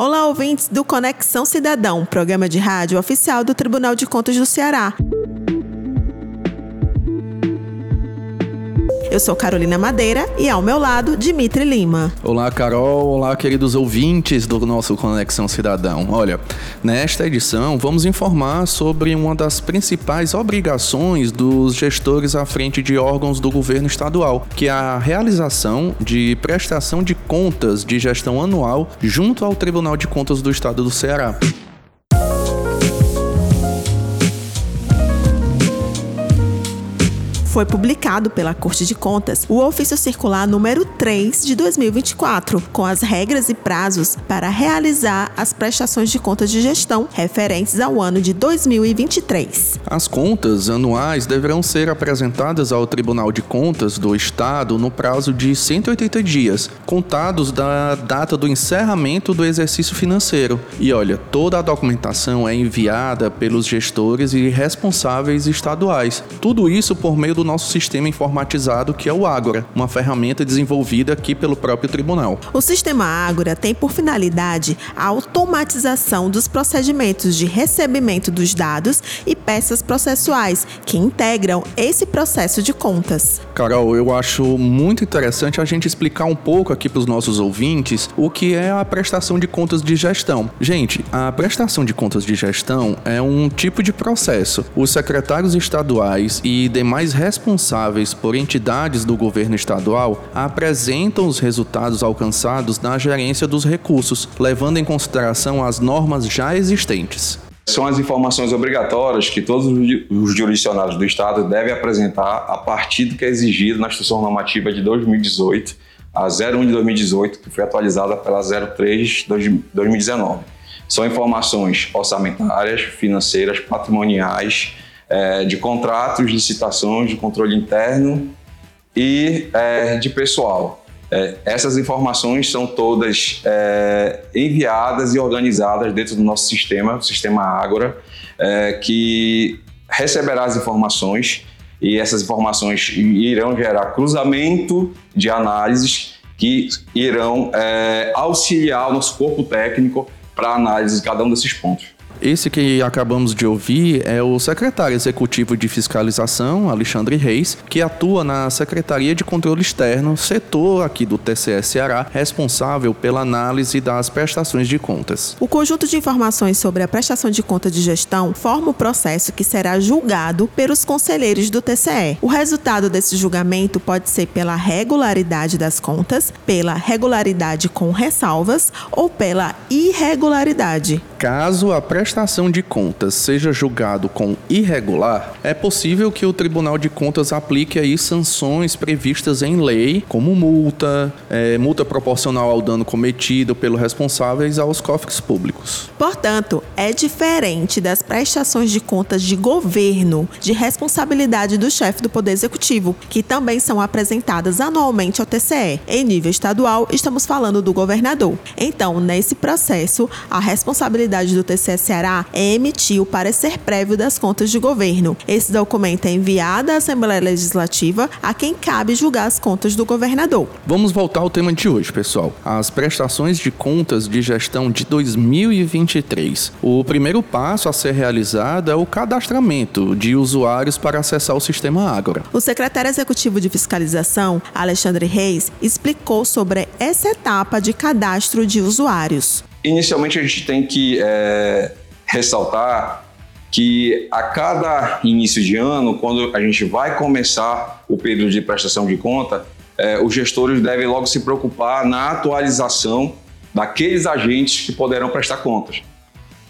Olá, ouvintes do Conexão Cidadão, programa de rádio oficial do Tribunal de Contas do Ceará. Eu sou Carolina Madeira e ao meu lado, Dimitri Lima. Olá, Carol. Olá, queridos ouvintes do nosso Conexão Cidadão. Olha, nesta edição vamos informar sobre uma das principais obrigações dos gestores à frente de órgãos do governo estadual, que é a realização de prestação de contas de gestão anual junto ao Tribunal de Contas do Estado do Ceará. Foi publicado pela Corte de Contas o ofício circular número 3 de 2024, com as regras e prazos para realizar as prestações de contas de gestão referentes ao ano de 2023. As contas anuais deverão ser apresentadas ao Tribunal de Contas do Estado no prazo de 180 dias, contados da data do encerramento do exercício financeiro. E olha, toda a documentação é enviada pelos gestores e responsáveis estaduais. Tudo isso por meio do nosso sistema informatizado que é o Ágora, uma ferramenta desenvolvida aqui pelo próprio tribunal. O sistema Ágora tem por finalidade a automatização dos procedimentos de recebimento dos dados e peças processuais que integram esse processo de contas. Carol, eu acho muito interessante a gente explicar um pouco aqui para os nossos ouvintes o que é a prestação de contas de gestão. Gente, a prestação de contas de gestão é um tipo de processo. Os secretários estaduais e demais responsáveis responsáveis por entidades do governo estadual apresentam os resultados alcançados na gerência dos recursos, levando em consideração as normas já existentes. São as informações obrigatórias que todos os jurisdicionados do Estado devem apresentar a partir do que é exigido na Instrução Normativa de 2018, a 01 de 2018, que foi atualizada pela 03 de 2019. São informações orçamentárias, financeiras, patrimoniais, é, de contratos, licitações, de controle interno e é, de pessoal. É, essas informações são todas é, enviadas e organizadas dentro do nosso sistema, o sistema Ágora, é, que receberá as informações e essas informações irão gerar cruzamento de análises que irão é, auxiliar o nosso corpo técnico para análise de cada um desses pontos. Esse que acabamos de ouvir é o secretário executivo de fiscalização, Alexandre Reis, que atua na Secretaria de Controle Externo, setor aqui do TCS Ceará, responsável pela análise das prestações de contas. O conjunto de informações sobre a prestação de conta de gestão forma o processo que será julgado pelos conselheiros do TCE. O resultado desse julgamento pode ser pela regularidade das contas, pela regularidade com ressalvas ou pela irregularidade. Caso a prestação de contas seja julgado com irregular, é possível que o Tribunal de Contas aplique aí sanções previstas em lei, como multa, é, multa proporcional ao dano cometido pelos responsáveis aos cofres públicos. Portanto, é diferente das prestações de contas de governo, de responsabilidade do chefe do Poder Executivo, que também são apresentadas anualmente ao TCE. Em nível estadual, estamos falando do governador. Então, nesse processo, a responsabilidade responsabilidade do TCE Ceará é emitir o parecer prévio das contas de governo. Esse documento é enviado à Assembleia Legislativa a quem cabe julgar as contas do governador. Vamos voltar ao tema de hoje, pessoal. As prestações de contas de gestão de 2023. O primeiro passo a ser realizado é o cadastramento de usuários para acessar o sistema Ágora. O secretário executivo de fiscalização, Alexandre Reis, explicou sobre essa etapa de cadastro de usuários. Inicialmente, a gente tem que é, ressaltar que a cada início de ano, quando a gente vai começar o período de prestação de conta, é, os gestores devem logo se preocupar na atualização daqueles agentes que poderão prestar contas.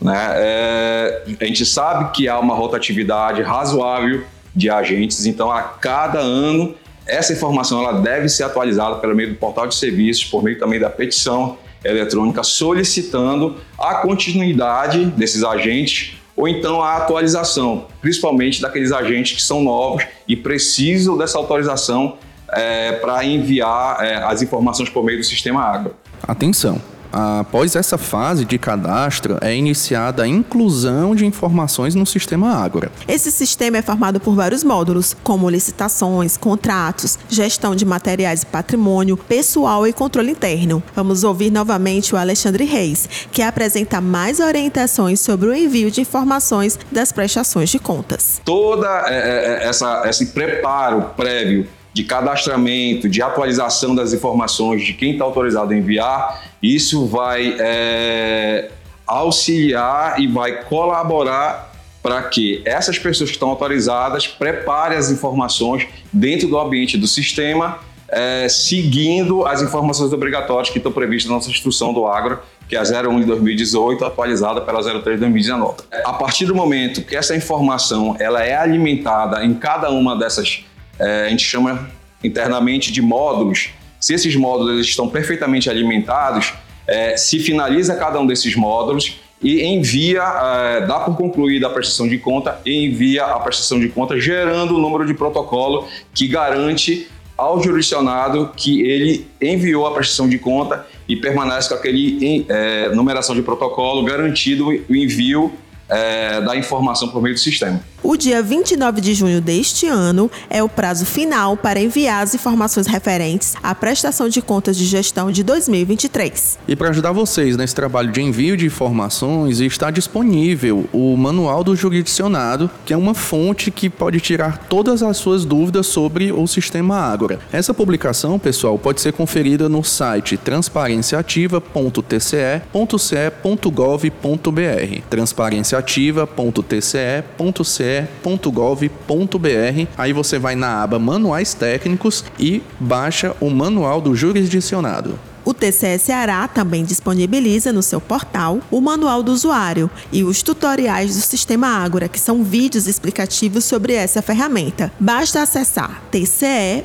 Né? É, a gente sabe que há uma rotatividade razoável de agentes, então a cada ano essa informação ela deve ser atualizada pelo meio do portal de serviços, por meio também da petição eletrônica solicitando a continuidade desses agentes ou então a atualização, principalmente daqueles agentes que são novos e precisam dessa autorização é, para enviar é, as informações por meio do sistema Água. Atenção! Após essa fase de cadastro, é iniciada a inclusão de informações no sistema Ágora. Esse sistema é formado por vários módulos, como licitações, contratos, gestão de materiais e patrimônio, pessoal e controle interno. Vamos ouvir novamente o Alexandre Reis, que apresenta mais orientações sobre o envio de informações das prestações de contas. Toda é, é, essa esse preparo prévio de cadastramento, de atualização das informações de quem está autorizado a enviar, isso vai é, auxiliar e vai colaborar para que essas pessoas que estão autorizadas preparem as informações dentro do ambiente do sistema, é, seguindo as informações obrigatórias que estão previstas na nossa instrução do agro, que é a 01 de 2018, atualizada pela 03 de 2019. A partir do momento que essa informação ela é alimentada em cada uma dessas, é, a gente chama internamente de módulos, se esses módulos estão perfeitamente alimentados, é, se finaliza cada um desses módulos e envia, é, dá por concluída a prestação de conta e envia a prestação de conta, gerando o número de protocolo que garante ao jurisdicionado que ele enviou a prestação de conta e permanece com aquele é, numeração de protocolo garantido o envio é, da informação por meio do sistema. O dia 29 de junho deste ano é o prazo final para enviar as informações referentes à prestação de contas de gestão de 2023. E para ajudar vocês nesse trabalho de envio de informações, está disponível o Manual do Jurisdicionado, que é uma fonte que pode tirar todas as suas dúvidas sobre o sistema Ágora. Essa publicação, pessoal, pode ser conferida no site transparenciaativa.tce.ce.gov.br. transparenciaativa.tce.ce tce.gov.br. Aí você vai na aba Manuais Técnicos e baixa o Manual do Jurisdicionado. O TCE Ceará também disponibiliza no seu portal o manual do usuário e os tutoriais do sistema Ágora, que são vídeos explicativos sobre essa ferramenta. Basta acessar tce.ce.gov.br,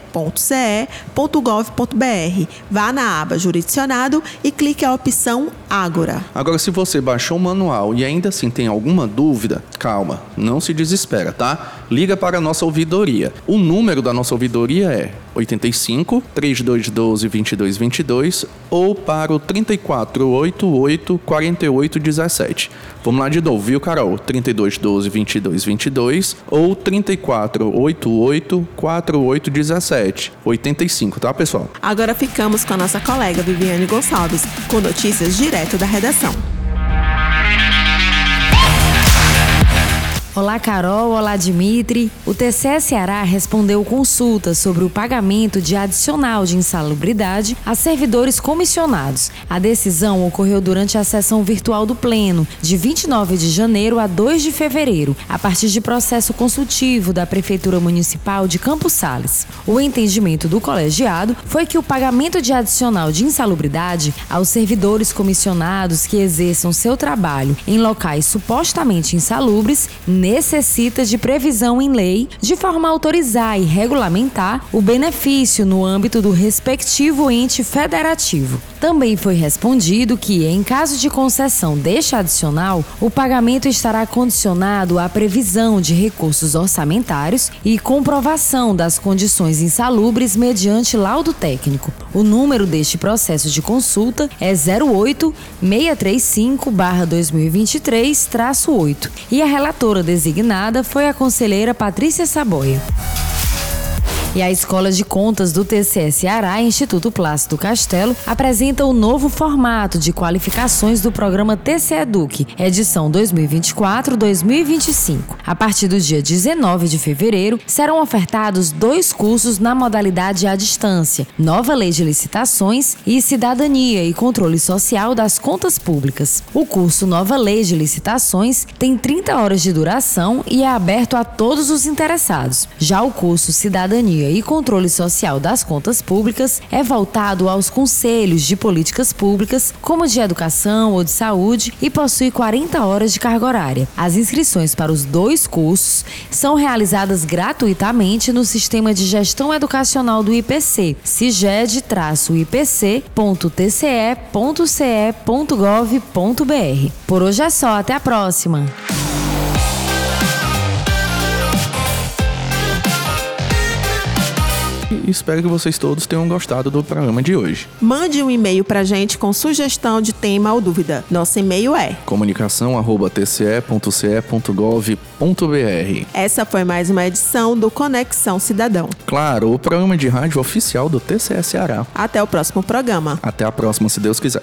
vá na aba Jurisdicionado e clique a opção Ágora. Agora, se você baixou o manual e ainda assim tem alguma dúvida, calma, não se desespera, tá? Liga para a nossa ouvidoria. O número da nossa ouvidoria é 85 3212 2222 ou para o 3488 4817. Vamos lá de novo, viu, Carol? 3212 2222 ou 3488 4817. 85, tá, pessoal? Agora ficamos com a nossa colega Viviane Gonçalves, com notícias direto da redação. Olá, Carol. Olá, Dimitri. O TCE Ceará respondeu consultas sobre o pagamento de adicional de insalubridade a servidores comissionados. A decisão ocorreu durante a sessão virtual do Pleno, de 29 de janeiro a 2 de fevereiro, a partir de processo consultivo da Prefeitura Municipal de Campos Sales. O entendimento do colegiado foi que o pagamento de adicional de insalubridade aos servidores comissionados que exerçam seu trabalho em locais supostamente insalubres necessita de previsão em lei de forma a autorizar e regulamentar o benefício no âmbito do respectivo ente federativo. Também foi respondido que, em caso de concessão deste adicional, o pagamento estará condicionado à previsão de recursos orçamentários e comprovação das condições insalubres mediante laudo técnico. O número deste processo de consulta é 08 635-2023-8 e a relatora foi a conselheira Patrícia Saboia. E a Escola de Contas do TCS Ceará, Instituto Plácido Castelo, apresenta o um novo formato de qualificações do programa TCE Eduque, edição 2024-2025. A partir do dia 19 de fevereiro, serão ofertados dois cursos na modalidade à distância: Nova Lei de Licitações e Cidadania e Controle Social das Contas Públicas. O curso Nova Lei de Licitações tem 30 horas de duração e é aberto a todos os interessados. Já o curso Cidadania e Controle Social das Contas Públicas é voltado aos conselhos de políticas públicas, como de educação ou de saúde, e possui 40 horas de carga horária. As inscrições para os dois cursos são realizadas gratuitamente no Sistema de Gestão Educacional do IPC, ciged-ipc.tce.ce.gov.br. Por hoje é só, até a próxima! E espero que vocês todos tenham gostado do programa de hoje. Mande um e-mail pra gente com sugestão de tema ou dúvida. Nosso e-mail é comunicação@tce.ce.gov.br. Essa foi mais uma edição do Conexão Cidadão. Claro, o programa de rádio oficial do TCE Ceará. Até o próximo programa. Até a próxima, se Deus quiser.